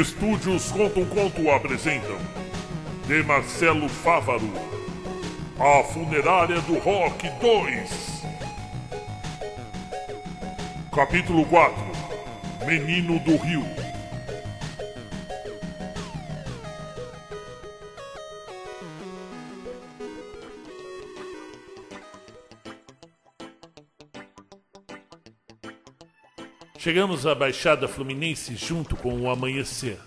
Estúdios Conta um Conto apresentam De Marcelo Fávaro A Funerária do Rock 2 Capítulo 4 Menino do Rio Chegamos à Baixada Fluminense junto com o amanhecer,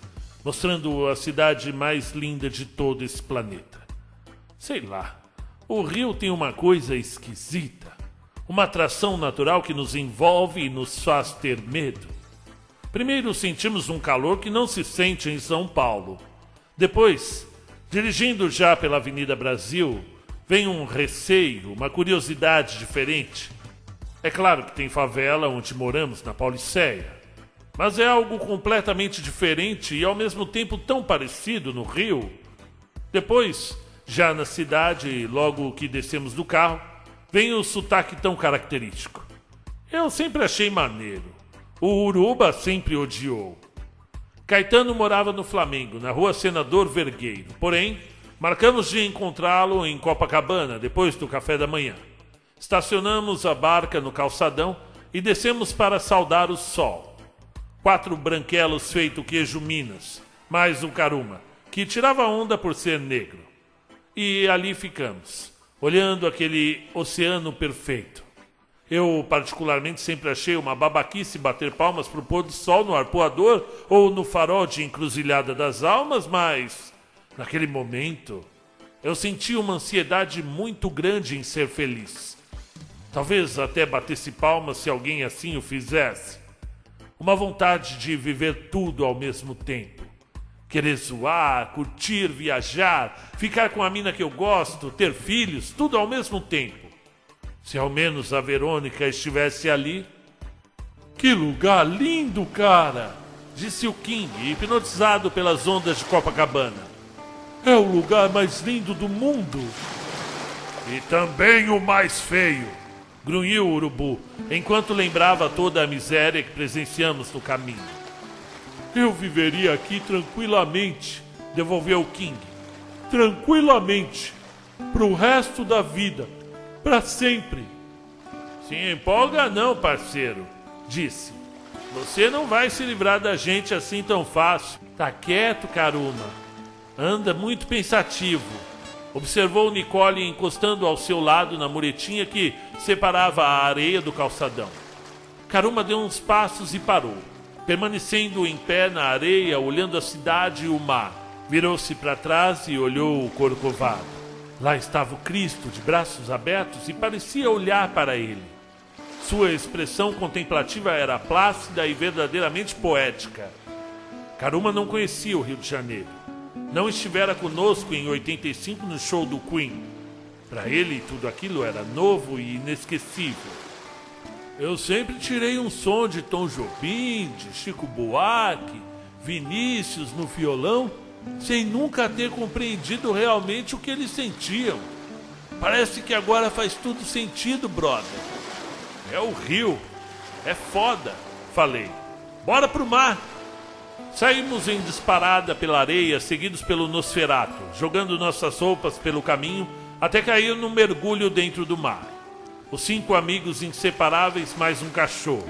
mostrando a cidade mais linda de todo esse planeta. Sei lá, o Rio tem uma coisa esquisita, uma atração natural que nos envolve e nos faz ter medo. Primeiro sentimos um calor que não se sente em São Paulo. Depois, dirigindo já pela Avenida Brasil, vem um receio, uma curiosidade diferente é claro que tem favela onde moramos, na Pauliceia. Mas é algo completamente diferente e ao mesmo tempo tão parecido no Rio. Depois, já na cidade, logo que descemos do carro, vem o sotaque tão característico. Eu sempre achei maneiro. O Uruba sempre odiou. Caetano morava no Flamengo, na rua Senador Vergueiro. Porém, marcamos de encontrá-lo em Copacabana, depois do café da manhã. Estacionamos a barca no calçadão e descemos para saudar o sol. Quatro branquelos feito queijo Minas, mais um caruma, que tirava onda por ser negro. E ali ficamos, olhando aquele oceano perfeito. Eu, particularmente, sempre achei uma babaquice bater palmas para o pôr do sol no arpoador ou no farol de encruzilhada das almas, mas, naquele momento, eu senti uma ansiedade muito grande em ser feliz. Talvez até batesse palmas se alguém assim o fizesse. Uma vontade de viver tudo ao mesmo tempo. Querer zoar, curtir, viajar, ficar com a mina que eu gosto, ter filhos, tudo ao mesmo tempo. Se ao menos a Verônica estivesse ali. Que lugar lindo, cara! Disse o King, hipnotizado pelas ondas de Copacabana. É o lugar mais lindo do mundo. E também o mais feio grunhiu o urubu, enquanto lembrava toda a miséria que presenciamos no caminho. Eu viveria aqui tranquilamente, devolveu King. Tranquilamente. Pro resto da vida. Para sempre. Se empolga não, parceiro, disse. Você não vai se livrar da gente assim tão fácil. Tá quieto, Caruma. Anda muito pensativo. Observou Nicole encostando ao seu lado na muretinha que separava a areia do calçadão. Caruma deu uns passos e parou, permanecendo em pé na areia, olhando a cidade e o mar. Virou-se para trás e olhou o corcovado. Lá estava o Cristo, de braços abertos, e parecia olhar para ele. Sua expressão contemplativa era plácida e verdadeiramente poética. Caruma não conhecia o Rio de Janeiro. Não estivera conosco em 85 no show do Queen para ele, tudo aquilo era novo e inesquecível. Eu sempre tirei um som de Tom Jobim, de Chico Buarque, Vinícius no violão, sem nunca ter compreendido realmente o que eles sentiam. Parece que agora faz tudo sentido, brother. É o rio. É foda, falei. Bora pro mar. Saímos em disparada pela areia, seguidos pelo Nosferato, jogando nossas roupas pelo caminho até cair num mergulho dentro do mar. Os cinco amigos inseparáveis mais um cachorro,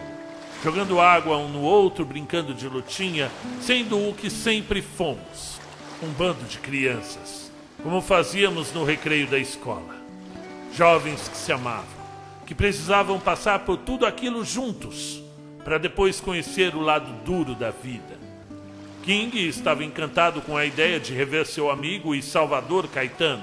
jogando água um no outro, brincando de lutinha, sendo o que sempre fomos, um bando de crianças, como fazíamos no recreio da escola. Jovens que se amavam, que precisavam passar por tudo aquilo juntos, para depois conhecer o lado duro da vida. King estava encantado com a ideia de rever seu amigo e salvador Caetano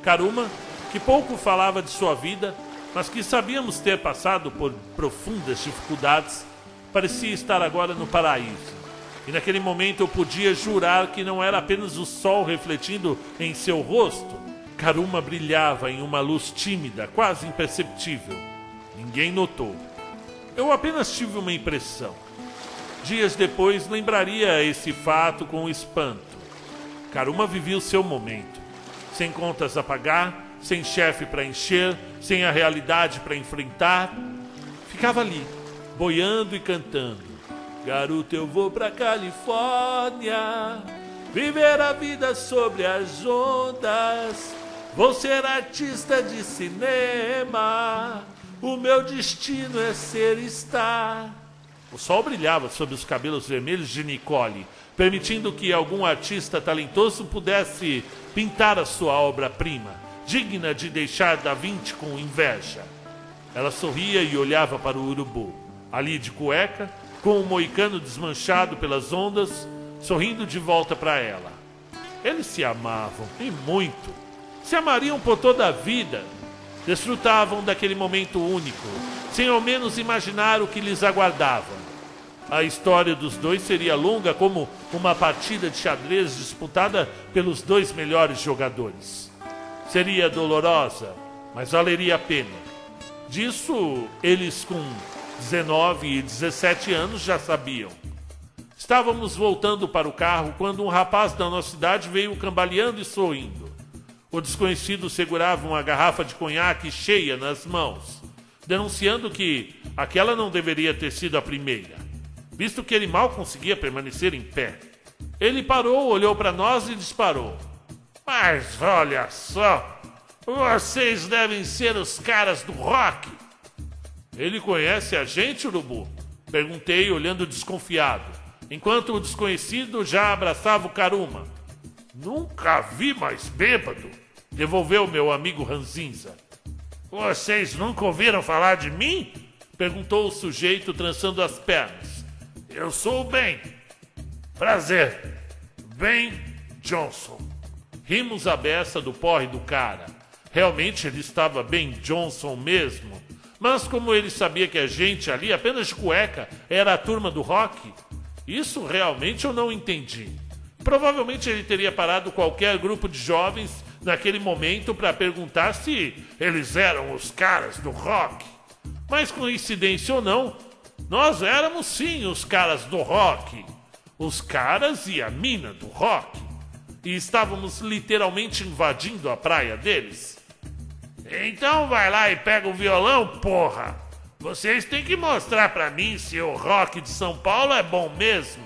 Karuma, que pouco falava de sua vida, mas que sabíamos ter passado por profundas dificuldades, parecia estar agora no paraíso. E naquele momento eu podia jurar que não era apenas o sol refletindo em seu rosto. Karuma brilhava em uma luz tímida, quase imperceptível. Ninguém notou. Eu apenas tive uma impressão. Dias depois lembraria esse fato com espanto. Karuma vivia o seu momento sem contas a pagar, sem chefe para encher, sem a realidade para enfrentar. Ficava ali, boiando e cantando. Garoto, eu vou pra Califórnia viver a vida sobre as ondas. Vou ser artista de cinema. O meu destino é ser estar. O sol brilhava sobre os cabelos vermelhos de Nicole, permitindo que algum artista talentoso pudesse pintar a sua obra-prima, digna de deixar Da Vinci com inveja. Ela sorria e olhava para o urubu, ali de cueca, com o moicano desmanchado pelas ondas, sorrindo de volta para ela. Eles se amavam, e muito. Se amariam por toda a vida. Desfrutavam daquele momento único, sem ao menos imaginar o que lhes aguardava. A história dos dois seria longa como uma partida de xadrez disputada pelos dois melhores jogadores. Seria dolorosa, mas valeria a pena. Disso eles com 19 e 17 anos já sabiam. Estávamos voltando para o carro quando um rapaz da nossa cidade veio cambaleando e sorrindo. O desconhecido segurava uma garrafa de conhaque cheia nas mãos, denunciando que aquela não deveria ter sido a primeira, visto que ele mal conseguia permanecer em pé. Ele parou, olhou para nós e disparou. Mas olha só, vocês devem ser os caras do rock. Ele conhece a gente, Urubu? Perguntei, olhando desconfiado, enquanto o desconhecido já abraçava o Karuma. Nunca vi mais bêbado, devolveu meu amigo Ranzinza. Vocês nunca ouviram falar de mim? perguntou o sujeito, trançando as pernas. Eu sou o Ben. Prazer. Ben Johnson. Rimos a beça do porre do cara. Realmente ele estava Ben Johnson mesmo. Mas como ele sabia que a gente ali, apenas de cueca, era a turma do rock, isso realmente eu não entendi. Provavelmente ele teria parado qualquer grupo de jovens naquele momento para perguntar se eles eram os caras do rock. Mas coincidência ou não, nós éramos sim os caras do rock. Os caras e a mina do rock. E estávamos literalmente invadindo a praia deles. Então vai lá e pega o violão, porra! Vocês têm que mostrar para mim se o rock de São Paulo é bom mesmo.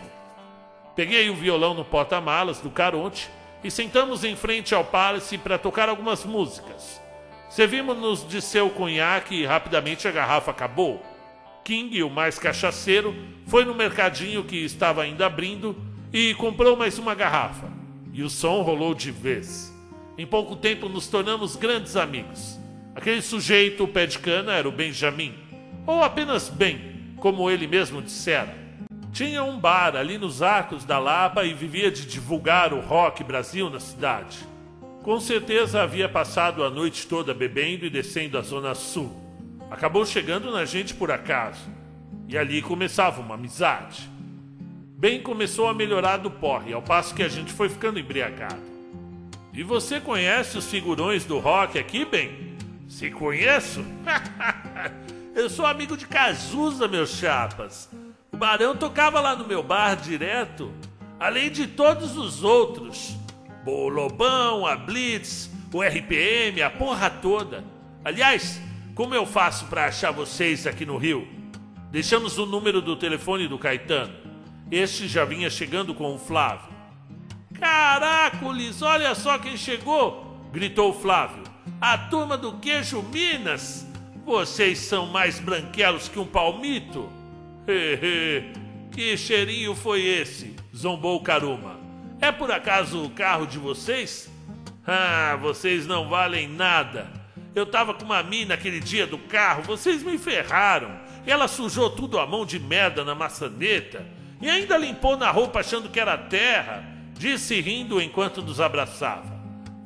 Peguei o violão no porta-malas do Caronte e sentamos em frente ao Palace para tocar algumas músicas. Servimos-nos de seu conhaque e rapidamente a garrafa acabou. King, o mais cachaceiro, foi no mercadinho que estava ainda abrindo e comprou mais uma garrafa. E o som rolou de vez. Em pouco tempo nos tornamos grandes amigos. Aquele sujeito, o pé de cana, era o Benjamin, ou apenas Ben, como ele mesmo dissera. Tinha um bar ali nos Arcos da Lapa e vivia de divulgar o rock Brasil na cidade. Com certeza havia passado a noite toda bebendo e descendo a Zona Sul. Acabou chegando na gente por acaso. E ali começava uma amizade. Ben começou a melhorar do porre, ao passo que a gente foi ficando embriagado. E você conhece os figurões do rock aqui, bem? Se conheço? Eu sou amigo de Cazuza, meus chapas. O Barão tocava lá no meu bar direto, além de todos os outros. O Lobão, a Blitz, o RPM, a porra toda. Aliás, como eu faço para achar vocês aqui no Rio? Deixamos o número do telefone do Caetano. Este já vinha chegando com o Flávio. Caracoles, olha só quem chegou! gritou Flávio. A turma do queijo Minas! Vocês são mais branquelos que um palmito! Hehe, que cheirinho foi esse? zombou Caruma. É por acaso o carro de vocês? Ah, vocês não valem nada. Eu tava com uma mina aquele dia do carro, vocês me ferraram. Ela sujou tudo a mão de merda na maçaneta e ainda limpou na roupa achando que era terra disse rindo enquanto nos abraçava.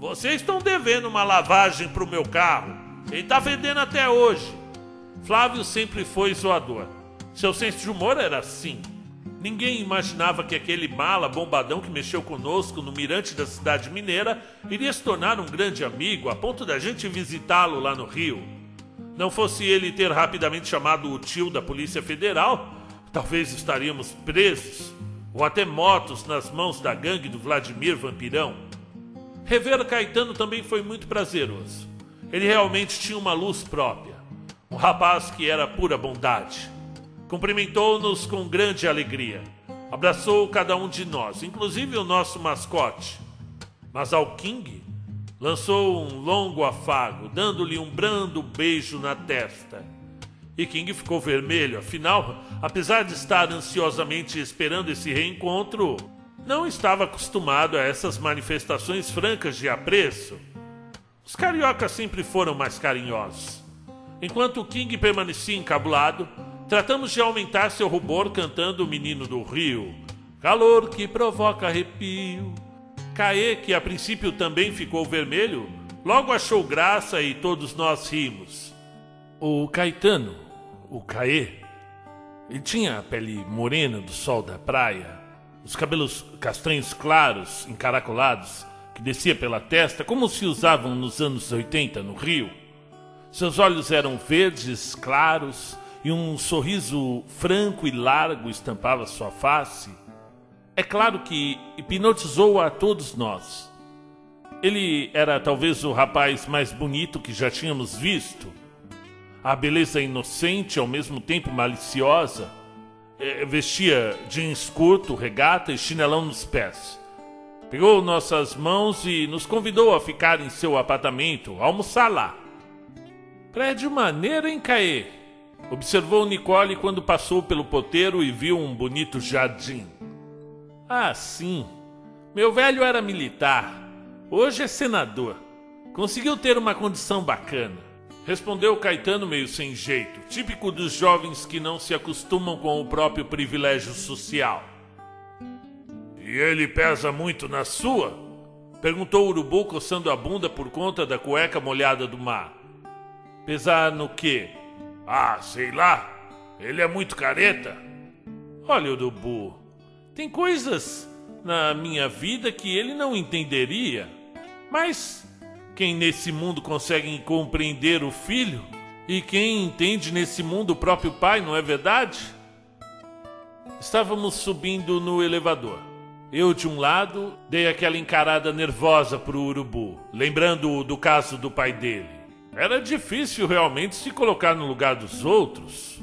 Vocês estão devendo uma lavagem para o meu carro. Ele está fedendo até hoje. Flávio sempre foi zoador. Seu senso de humor era assim. Ninguém imaginava que aquele mala bombadão que mexeu conosco no mirante da cidade mineira iria se tornar um grande amigo a ponto da gente visitá-lo lá no Rio. Não fosse ele ter rapidamente chamado o tio da Polícia Federal, talvez estaríamos presos ou até motos nas mãos da gangue do Vladimir Vampirão. Rever Caetano também foi muito prazeroso. Ele realmente tinha uma luz própria, um rapaz que era pura bondade. Cumprimentou-nos com grande alegria. Abraçou cada um de nós, inclusive o nosso mascote. Mas ao King lançou um longo afago, dando-lhe um brando beijo na testa. E King ficou vermelho, afinal, apesar de estar ansiosamente esperando esse reencontro, não estava acostumado a essas manifestações francas de apreço. Os cariocas sempre foram mais carinhosos. Enquanto King permanecia encabulado, tratamos de aumentar seu rubor cantando O Menino do Rio. Calor que provoca arrepio. Caê, que a princípio também ficou vermelho, logo achou graça e todos nós rimos. O Caetano, o Caê, ele tinha a pele morena do sol da praia, os cabelos castanhos claros, encaracolados, que descia pela testa, como se usavam nos anos 80 no Rio. Seus olhos eram verdes, claros, e um sorriso franco e largo estampava sua face. É claro que hipnotizou a todos nós. Ele era talvez o rapaz mais bonito que já tínhamos visto. A beleza inocente, ao mesmo tempo maliciosa, é, vestia jeans curto, regata e chinelão nos pés. Pegou nossas mãos e nos convidou a ficar em seu apartamento, almoçar lá. Prédio maneiro, hein, Caê? Observou Nicole quando passou pelo poteiro e viu um bonito jardim. Ah, sim. Meu velho era militar. Hoje é senador. Conseguiu ter uma condição bacana. Respondeu Caetano meio sem jeito, típico dos jovens que não se acostumam com o próprio privilégio social. E ele pesa muito na sua? Perguntou o urubu coçando a bunda por conta da cueca molhada do mar. Pesar no quê? Ah, sei lá. Ele é muito careta. Olha, urubu, tem coisas na minha vida que ele não entenderia. Mas quem nesse mundo consegue compreender o filho e quem entende nesse mundo o próprio pai, não é verdade? Estávamos subindo no elevador. Eu, de um lado, dei aquela encarada nervosa pro urubu, lembrando do caso do pai dele. Era difícil realmente se colocar no lugar dos outros.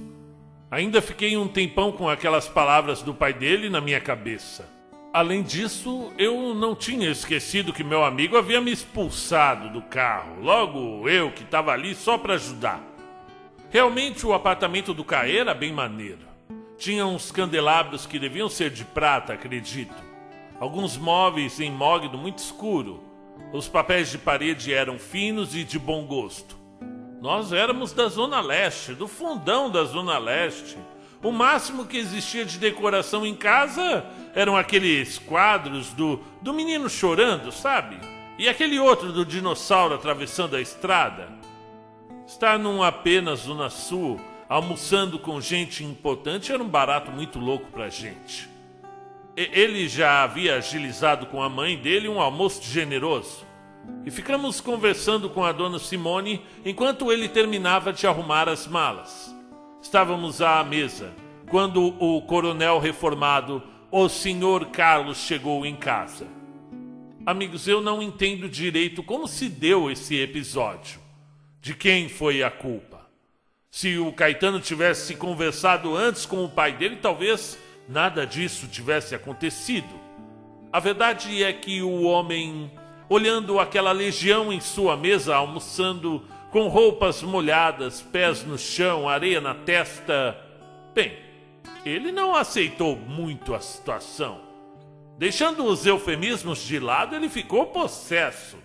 Ainda fiquei um tempão com aquelas palavras do pai dele na minha cabeça. Além disso, eu não tinha esquecido que meu amigo havia me expulsado do carro, logo eu que estava ali só para ajudar. Realmente o apartamento do Caê era bem maneiro. Tinha uns candelabros que deviam ser de prata, acredito. Alguns móveis em mogno muito escuro. Os papéis de parede eram finos e de bom gosto. Nós éramos da Zona Leste, do fundão da Zona Leste. O máximo que existia de decoração em casa eram aqueles quadros do, do menino chorando, sabe? E aquele outro do dinossauro atravessando a estrada. Estar num apenas Zona Sul, almoçando com gente importante, era um barato muito louco pra gente. Ele já havia agilizado com a mãe dele um almoço generoso. E ficamos conversando com a dona Simone enquanto ele terminava de arrumar as malas. Estávamos à mesa quando o coronel reformado, o senhor Carlos, chegou em casa. Amigos, eu não entendo direito como se deu esse episódio. De quem foi a culpa? Se o Caetano tivesse conversado antes com o pai dele, talvez nada disso tivesse acontecido. A verdade é que o homem, olhando aquela legião em sua mesa, almoçando, com roupas molhadas, pés no chão, areia na testa. Bem, ele não aceitou muito a situação. Deixando os eufemismos de lado, ele ficou possesso.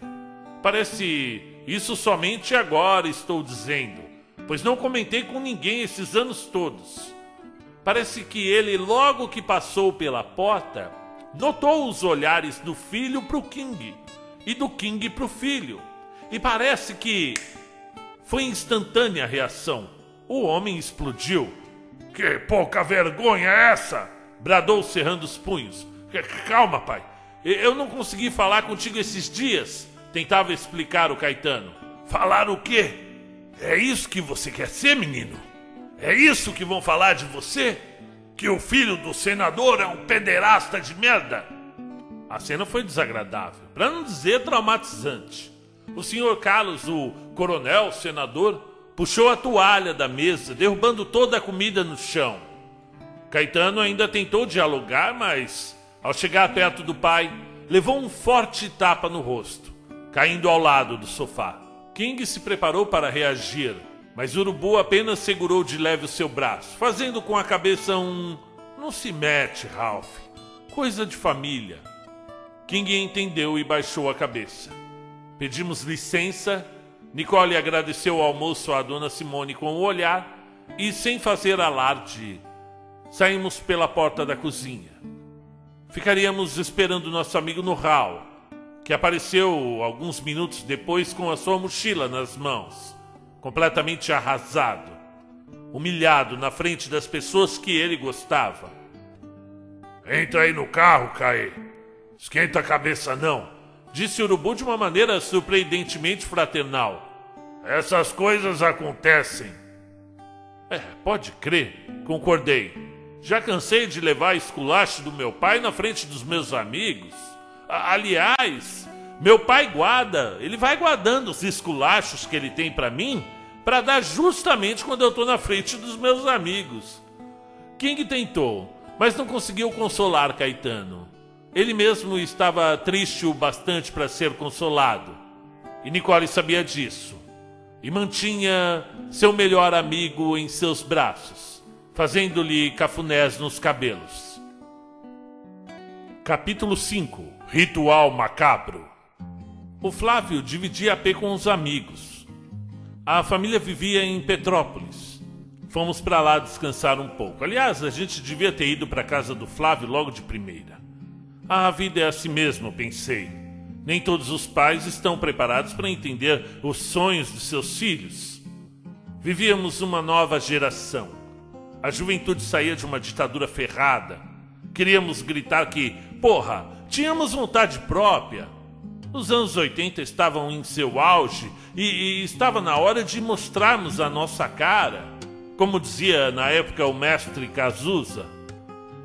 Parece isso somente agora estou dizendo, pois não comentei com ninguém esses anos todos. Parece que ele, logo que passou pela porta, notou os olhares do filho para o King e do King para o filho. E parece que foi instantânea a reação. O homem explodiu. Que pouca vergonha é essa? Bradou cerrando os punhos. Calma, pai. Eu não consegui falar contigo esses dias. Tentava explicar o Caetano. Falar o quê? É isso que você quer ser, menino? É isso que vão falar de você? Que o filho do senador é um pederasta de merda? A cena foi desagradável, para não dizer traumatizante. O senhor Carlos, o coronel, o senador, puxou a toalha da mesa, derrubando toda a comida no chão. Caetano ainda tentou dialogar, mas, ao chegar perto do pai, levou um forte tapa no rosto, caindo ao lado do sofá. King se preparou para reagir, mas Urubu apenas segurou de leve o seu braço, fazendo com a cabeça um. Não se mete, Ralph. Coisa de família. King entendeu e baixou a cabeça. Pedimos licença. Nicole agradeceu o almoço à dona Simone com o olhar e, sem fazer alarde, saímos pela porta da cozinha. Ficaríamos esperando nosso amigo no hall, que apareceu alguns minutos depois com a sua mochila nas mãos, completamente arrasado, humilhado na frente das pessoas que ele gostava. Entra aí no carro, Caê. Esquenta a cabeça não, disse o Urubu de uma maneira surpreendentemente fraternal. Essas coisas acontecem. É, pode crer, concordei. Já cansei de levar esculacho do meu pai na frente dos meus amigos. Aliás, meu pai guarda, ele vai guardando os esculachos que ele tem para mim para dar justamente quando eu tô na frente dos meus amigos. King tentou, mas não conseguiu consolar Caetano. Ele mesmo estava triste o bastante para ser consolado. E Nicole sabia disso. E mantinha seu melhor amigo em seus braços, fazendo-lhe cafunés nos cabelos. Capítulo 5 Ritual Macabro O Flávio dividia a P com os amigos. A família vivia em Petrópolis. Fomos para lá descansar um pouco. Aliás, a gente devia ter ido para casa do Flávio logo de primeira. A vida é assim mesmo, pensei. Nem todos os pais estão preparados para entender os sonhos de seus filhos. Vivíamos uma nova geração. A juventude saía de uma ditadura ferrada Queríamos gritar que, porra, tínhamos vontade própria. Os anos 80 estavam em seu auge e, e estava na hora de mostrarmos a nossa cara. Como dizia na época o mestre Cazuza,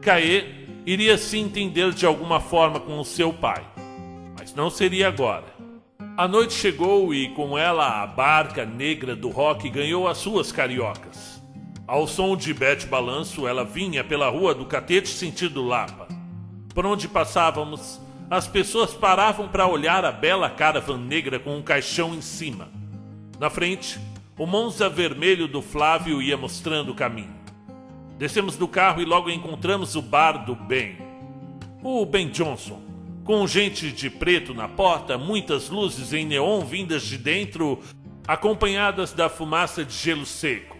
Caê iria se entender de alguma forma com o seu pai, mas não seria agora. A noite chegou e com ela a barca negra do rock ganhou as suas cariocas. Ao som de bete balanço, ela vinha pela rua do Catete sentido Lapa. Por onde passávamos, as pessoas paravam para olhar a bela caravan negra com um caixão em cima. Na frente, o Monza vermelho do Flávio ia mostrando o caminho. Descemos do carro e logo encontramos o bar do Ben. O Ben Johnson, com gente de preto na porta, muitas luzes em neon vindas de dentro, acompanhadas da fumaça de gelo seco.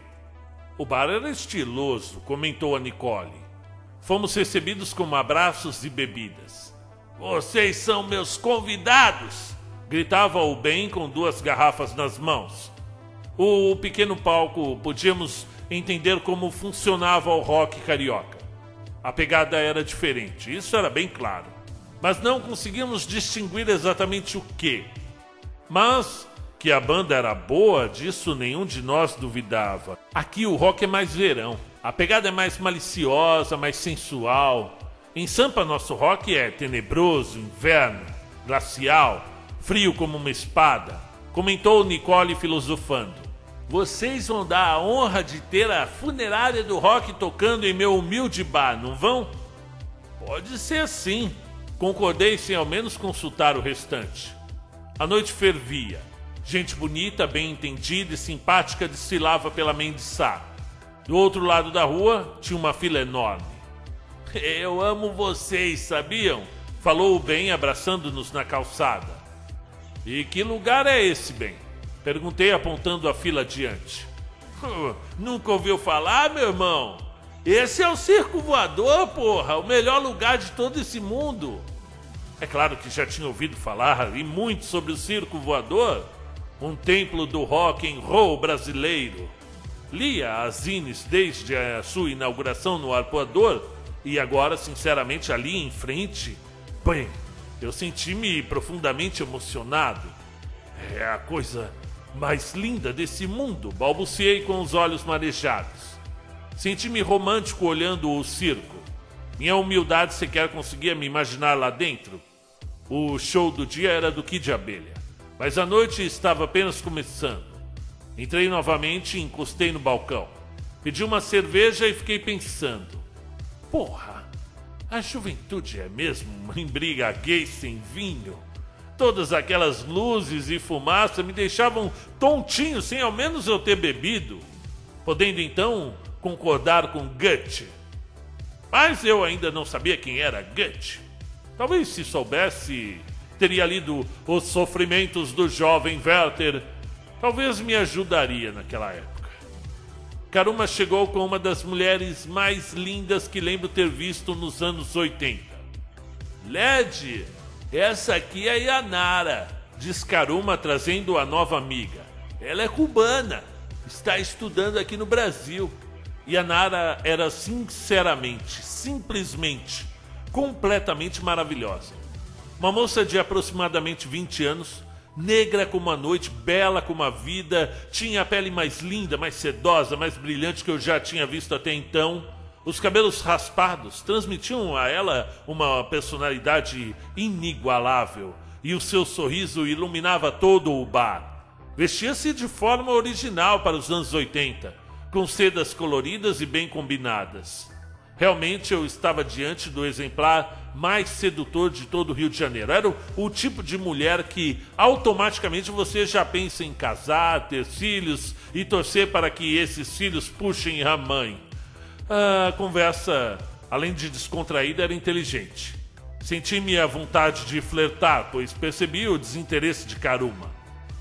O bar era estiloso, comentou a Nicole. Fomos recebidos com abraços e bebidas. Vocês são meus convidados! gritava o Ben com duas garrafas nas mãos. O pequeno palco podíamos entender como funcionava o rock carioca. A pegada era diferente, isso era bem claro. Mas não conseguimos distinguir exatamente o que. Mas que a banda era boa, disso nenhum de nós duvidava. Aqui o rock é mais verão. A pegada é mais maliciosa, mais sensual. Em Sampa, nosso rock é tenebroso, inverno, glacial, frio como uma espada. Comentou Nicole filosofando. Vocês vão dar a honra de ter a funerária do rock tocando em meu humilde bar, não vão? Pode ser assim. Concordei sem ao menos consultar o restante. A noite fervia. Gente bonita, bem entendida e simpática desfilava pela Mendiçá. Do outro lado da rua tinha uma fila enorme. Eu amo vocês, sabiam? Falou o Ben abraçando-nos na calçada. E que lugar é esse, Ben? Perguntei apontando a fila adiante. Nunca ouviu falar, meu irmão? Esse é o circo voador, porra! O melhor lugar de todo esse mundo! É claro que já tinha ouvido falar e muito sobre o circo voador um templo do rock and roll brasileiro. Lia as zines desde a sua inauguração no Arpoador e agora, sinceramente, ali em frente, bem, eu senti-me profundamente emocionado. É a coisa mais linda desse mundo, balbuciei com os olhos marejados. Senti-me romântico olhando o circo. Minha humildade sequer conseguia me imaginar lá dentro. O show do dia era do Kid Abelha. Mas a noite estava apenas começando. Entrei novamente e encostei no balcão. Pedi uma cerveja e fiquei pensando. Porra, a juventude é mesmo uma embriaguez sem vinho. Todas aquelas luzes e fumaça me deixavam tontinho sem ao menos eu ter bebido, podendo então concordar com Goethe. Mas eu ainda não sabia quem era Goethe. Talvez se soubesse, teria lido Os Sofrimentos do Jovem Werther. Talvez me ajudaria naquela época. Karuma chegou com uma das mulheres mais lindas que lembro ter visto nos anos 80. Led, essa aqui é a Yanara, diz Karuma trazendo a nova amiga. Ela é cubana, está estudando aqui no Brasil. Yanara era sinceramente, simplesmente, completamente maravilhosa. Uma moça de aproximadamente 20 anos, negra como a noite, bela como a vida, tinha a pele mais linda, mais sedosa, mais brilhante que eu já tinha visto até então. Os cabelos raspados transmitiam a ela uma personalidade inigualável e o seu sorriso iluminava todo o bar. Vestia-se de forma original para os anos 80, com sedas coloridas e bem combinadas. Realmente eu estava diante do exemplar mais sedutor de todo o Rio de Janeiro. Era o, o, tipo de mulher que automaticamente você já pensa em casar, ter filhos e torcer para que esses filhos puxem a mãe. A conversa, além de descontraída, era inteligente. Senti-me à vontade de flertar, pois percebi o desinteresse de Karuma,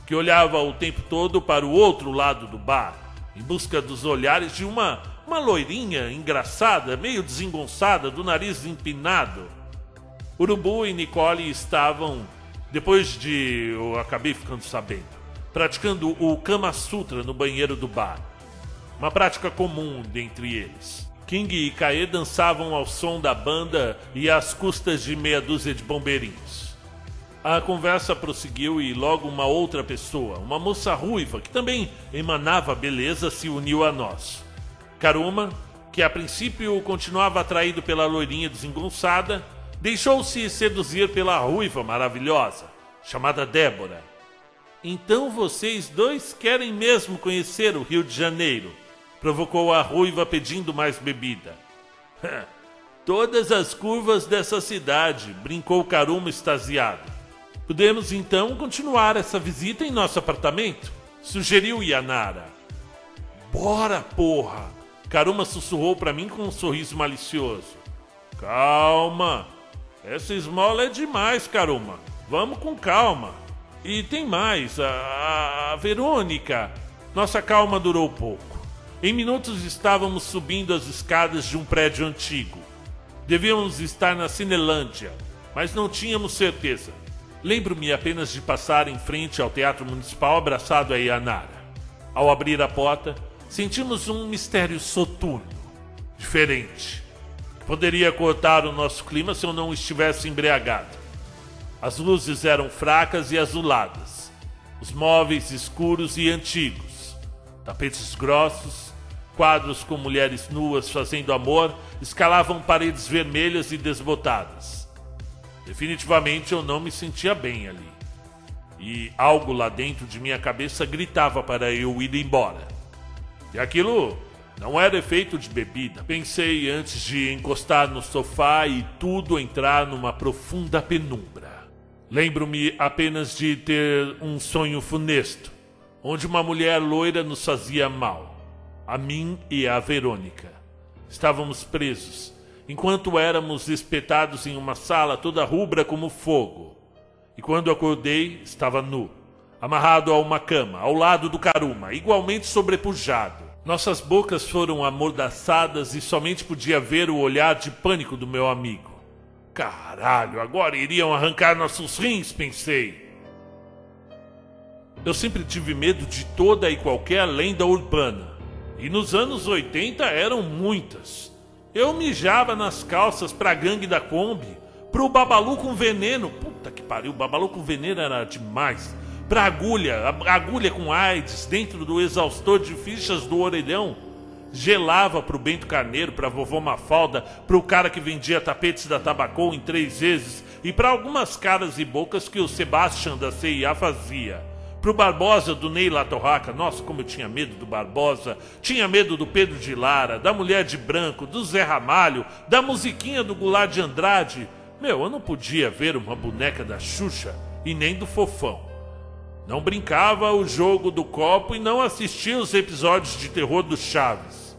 que olhava o tempo todo para o outro lado do bar, em busca dos olhares de uma uma loirinha engraçada, meio desengonçada, do nariz empinado. Urubu e Nicole estavam, depois de eu acabei ficando sabendo, praticando o Kama Sutra no banheiro do bar. Uma prática comum dentre eles. King e Kae dançavam ao som da banda e às custas de meia dúzia de bombeirinhos. A conversa prosseguiu e logo uma outra pessoa, uma moça ruiva que também emanava beleza, se uniu a nós. Karuma, que a princípio continuava atraído pela loirinha desengonçada, deixou-se seduzir pela ruiva maravilhosa, chamada Débora. Então vocês dois querem mesmo conhecer o Rio de Janeiro? Provocou a ruiva pedindo mais bebida. Todas as curvas dessa cidade, brincou Karuma extasiado. Podemos então continuar essa visita em nosso apartamento? Sugeriu Yanara. Bora, porra! Karuma sussurrou para mim com um sorriso malicioso. Calma, essa esmola é demais, Karuma. Vamos com calma. E tem mais, a, a Verônica. Nossa calma durou pouco. Em minutos estávamos subindo as escadas de um prédio antigo. Devíamos estar na Cinelândia, mas não tínhamos certeza. Lembro-me apenas de passar em frente ao Teatro Municipal abraçado a Yanara. Ao abrir a porta, sentimos um mistério soturno, diferente, poderia cortar o nosso clima se eu não estivesse embriagado. As luzes eram fracas e azuladas, os móveis escuros e antigos, tapetes grossos, quadros com mulheres nuas fazendo amor escalavam paredes vermelhas e desbotadas. Definitivamente eu não me sentia bem ali. E algo lá dentro de minha cabeça gritava para eu ir embora. E aquilo não era efeito de bebida. Pensei antes de encostar no sofá e tudo entrar numa profunda penumbra. Lembro-me apenas de ter um sonho funesto, onde uma mulher loira nos fazia mal, a mim e a Verônica. Estávamos presos, enquanto éramos espetados em uma sala toda rubra como fogo. E quando acordei, estava nu, amarrado a uma cama, ao lado do Karuma, igualmente sobrepujado. Nossas bocas foram amordaçadas e somente podia ver o olhar de pânico do meu amigo. Caralho, agora iriam arrancar nossos rins, pensei. Eu sempre tive medo de toda e qualquer lenda urbana. E nos anos 80 eram muitas. Eu mijava nas calças pra gangue da Kombi, pro Babalu com veneno. Puta que pariu, Babalu com veneno era demais para agulha, agulha com AIDS dentro do exaustor de fichas do orelhão. Gelava pro Bento Carneiro, pra vovó Mafalda, pro cara que vendia tapetes da Tabacou em três vezes e para algumas caras e bocas que o Sebastian da CIA fazia. pro Barbosa do Ney Latorraca. Nossa, como eu tinha medo do Barbosa. Tinha medo do Pedro de Lara, da Mulher de Branco, do Zé Ramalho, da musiquinha do Goulart de Andrade. Meu, eu não podia ver uma boneca da Xuxa e nem do Fofão. Não brincava o jogo do copo e não assistia os episódios de terror do Chaves.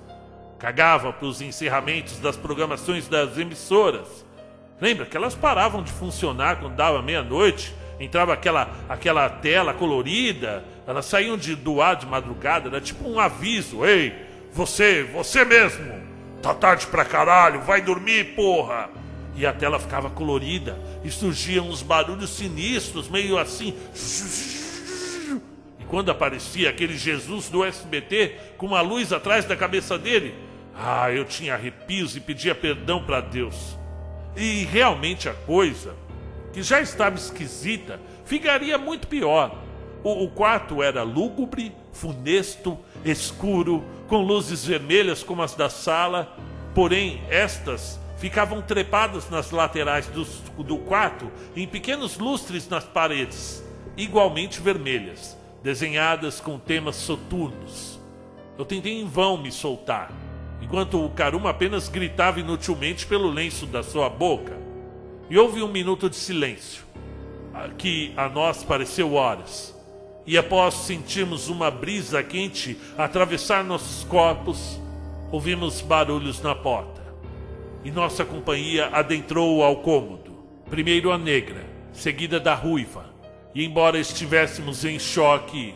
Cagava para os encerramentos das programações das emissoras. Lembra que elas paravam de funcionar quando dava meia-noite? Entrava aquela, aquela tela colorida, elas saíam de, do ar de madrugada, era tipo um aviso: Ei, você, você mesmo, tá tarde pra caralho, vai dormir, porra! E a tela ficava colorida e surgiam uns barulhos sinistros, meio assim. Quando aparecia aquele Jesus do SBT com uma luz atrás da cabeça dele, ah, eu tinha arrepios e pedia perdão para Deus. E realmente a coisa, que já estava esquisita, ficaria muito pior. O, o quarto era lúgubre, funesto, escuro, com luzes vermelhas como as da sala, porém estas ficavam trepadas nas laterais do, do quarto em pequenos lustres nas paredes, igualmente vermelhas, desenhadas com temas soturnos. Eu tentei em vão me soltar, enquanto o Karuma apenas gritava inutilmente pelo lenço da sua boca. E houve um minuto de silêncio, que a nós pareceu horas. E após sentirmos uma brisa quente atravessar nossos corpos, ouvimos barulhos na porta e nossa companhia adentrou ao cômodo. Primeiro a negra, seguida da ruiva, e embora estivéssemos em choque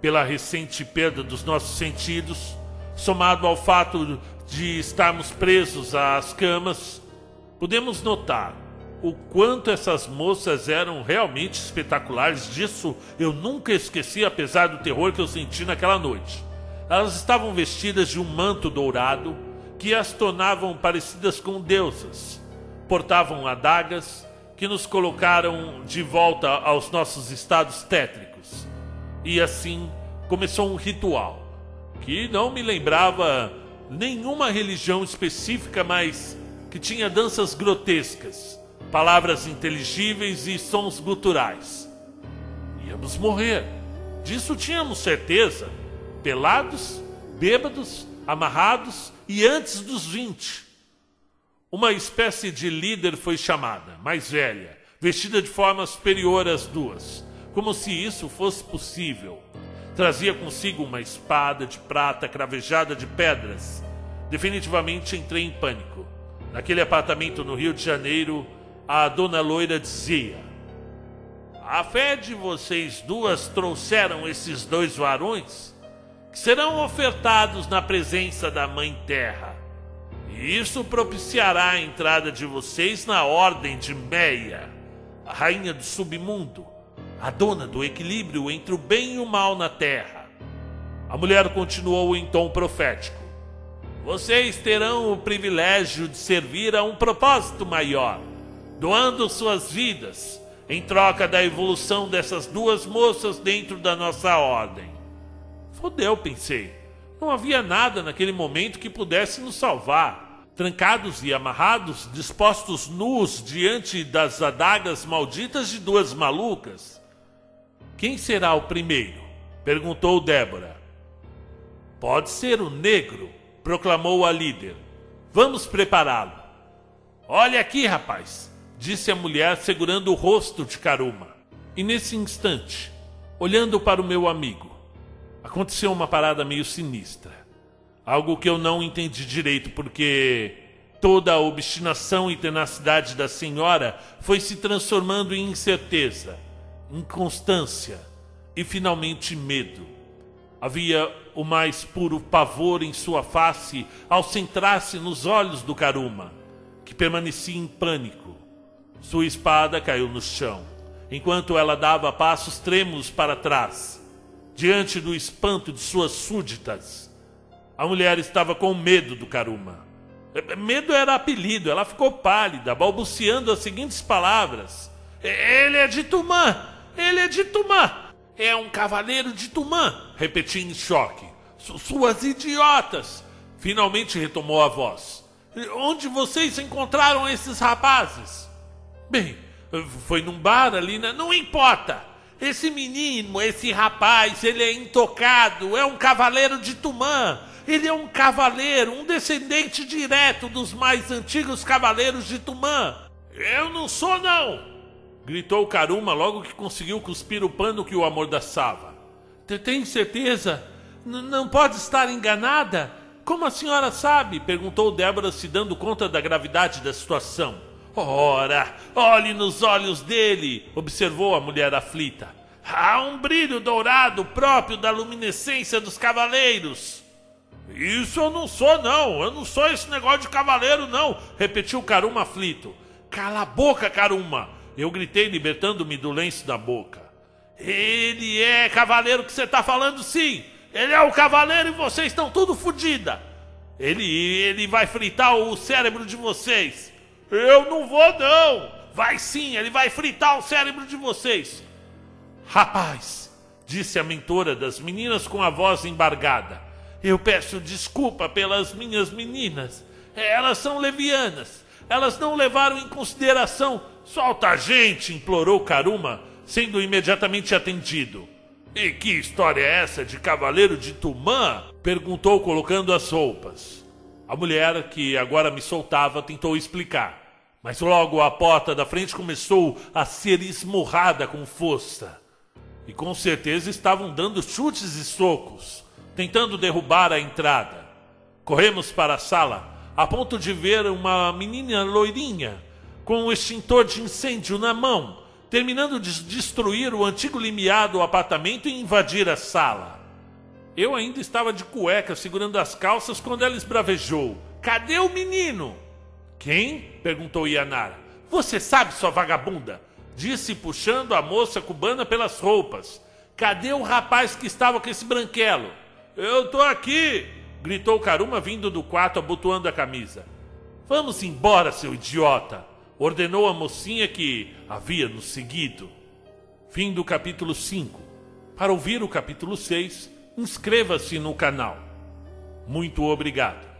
pela recente perda dos nossos sentidos, somado ao fato de estarmos presos às camas, podemos notar o quanto essas moças eram realmente espetaculares. Disso eu nunca esqueci, apesar do terror que eu senti naquela noite. Elas estavam vestidas de um manto dourado que as tornavam parecidas com deusas. Portavam adagas que nos colocaram de volta aos nossos estados tétricos. E assim começou um ritual que não me lembrava nenhuma religião específica, mas que tinha danças grotescas, palavras inteligíveis e sons guturais. Íamos morrer. Disso tínhamos certeza. Pelados, bêbados, amarrados e antes dos 20. Uma espécie de líder foi chamada, mais velha, vestida de forma superior às duas, como se isso fosse possível. Trazia consigo uma espada de prata cravejada de pedras. Definitivamente entrei em pânico. Naquele apartamento no Rio de Janeiro, a dona loira dizia: A fé de vocês duas trouxeram esses dois varões? que serão ofertados na presença da Mãe Terra. E isso propiciará a entrada de vocês na ordem de Meia, a rainha do submundo, a dona do equilíbrio entre o bem e o mal na terra. A mulher continuou em tom profético: Vocês terão o privilégio de servir a um propósito maior, doando suas vidas em troca da evolução dessas duas moças dentro da nossa ordem. Fodeu, pensei. Não havia nada naquele momento que pudesse nos salvar. Trancados e amarrados, dispostos nus diante das adagas malditas de duas malucas. Quem será o primeiro? perguntou Débora. Pode ser o negro, proclamou a líder. Vamos prepará-lo. Olha aqui, rapaz, disse a mulher segurando o rosto de Caruma. E nesse instante, olhando para o meu amigo, aconteceu uma parada meio sinistra. Algo que eu não entendi direito, porque toda a obstinação e tenacidade da senhora foi se transformando em incerteza, inconstância e finalmente medo. Havia o mais puro pavor em sua face ao centrar-se nos olhos do Karuma, que permanecia em pânico. Sua espada caiu no chão, enquanto ela dava passos trêmulos para trás diante do espanto de suas súditas. A mulher estava com medo do Karuma. É, medo era apelido, ela ficou pálida, balbuciando as seguintes palavras: Ele é de Tumã! Ele é de Tumã! É um cavaleiro de Tumã! Repeti em choque. Suas idiotas! Finalmente retomou a voz. Onde vocês encontraram esses rapazes? Bem, foi num bar ali, né? Não importa! Esse menino, esse rapaz, ele é intocado, é um cavaleiro de Tumã. Ele é um cavaleiro, um descendente direto dos mais antigos cavaleiros de Tumã. Eu não sou, não! Gritou Karuma logo que conseguiu cuspir o pano que o amordaçava. Tem certeza? N não pode estar enganada? Como a senhora sabe? perguntou Débora, se dando conta da gravidade da situação. Ora, olhe nos olhos dele, observou a mulher aflita. Há um brilho dourado próprio da luminescência dos cavaleiros. Isso eu não sou, não. Eu não sou esse negócio de cavaleiro, não, repetiu Caruma aflito. Cala a boca, Caruma! Eu gritei, libertando-me do lenço da boca. Ele é cavaleiro que você está falando, sim. Ele é o cavaleiro e vocês estão tudo fodida. Ele, ele vai fritar o cérebro de vocês. Eu não vou, não. Vai sim, ele vai fritar o cérebro de vocês. Rapaz, disse a mentora das meninas com a voz embargada. Eu peço desculpa pelas minhas meninas. Elas são levianas. Elas não levaram em consideração. Solta a gente, implorou Karuma, sendo imediatamente atendido. E que história é essa de cavaleiro de Tumã? perguntou colocando as roupas. A mulher, que agora me soltava, tentou explicar. Mas logo a porta da frente começou a ser esmurrada com força. E com certeza estavam dando chutes e socos, tentando derrubar a entrada. Corremos para a sala, a ponto de ver uma menina loirinha com um extintor de incêndio na mão, terminando de destruir o antigo limiar do apartamento e invadir a sala. Eu ainda estava de cueca segurando as calças quando ela esbravejou: Cadê o menino? Quem? perguntou Yanara. Você sabe, sua vagabunda? Disse puxando a moça cubana pelas roupas. Cadê o rapaz que estava com esse branquelo? Eu tô aqui! gritou Karuma vindo do quarto abotoando a camisa. Vamos embora, seu idiota! ordenou a mocinha que havia nos seguido. Fim do capítulo 5. Para ouvir o capítulo 6, inscreva-se no canal. Muito obrigado.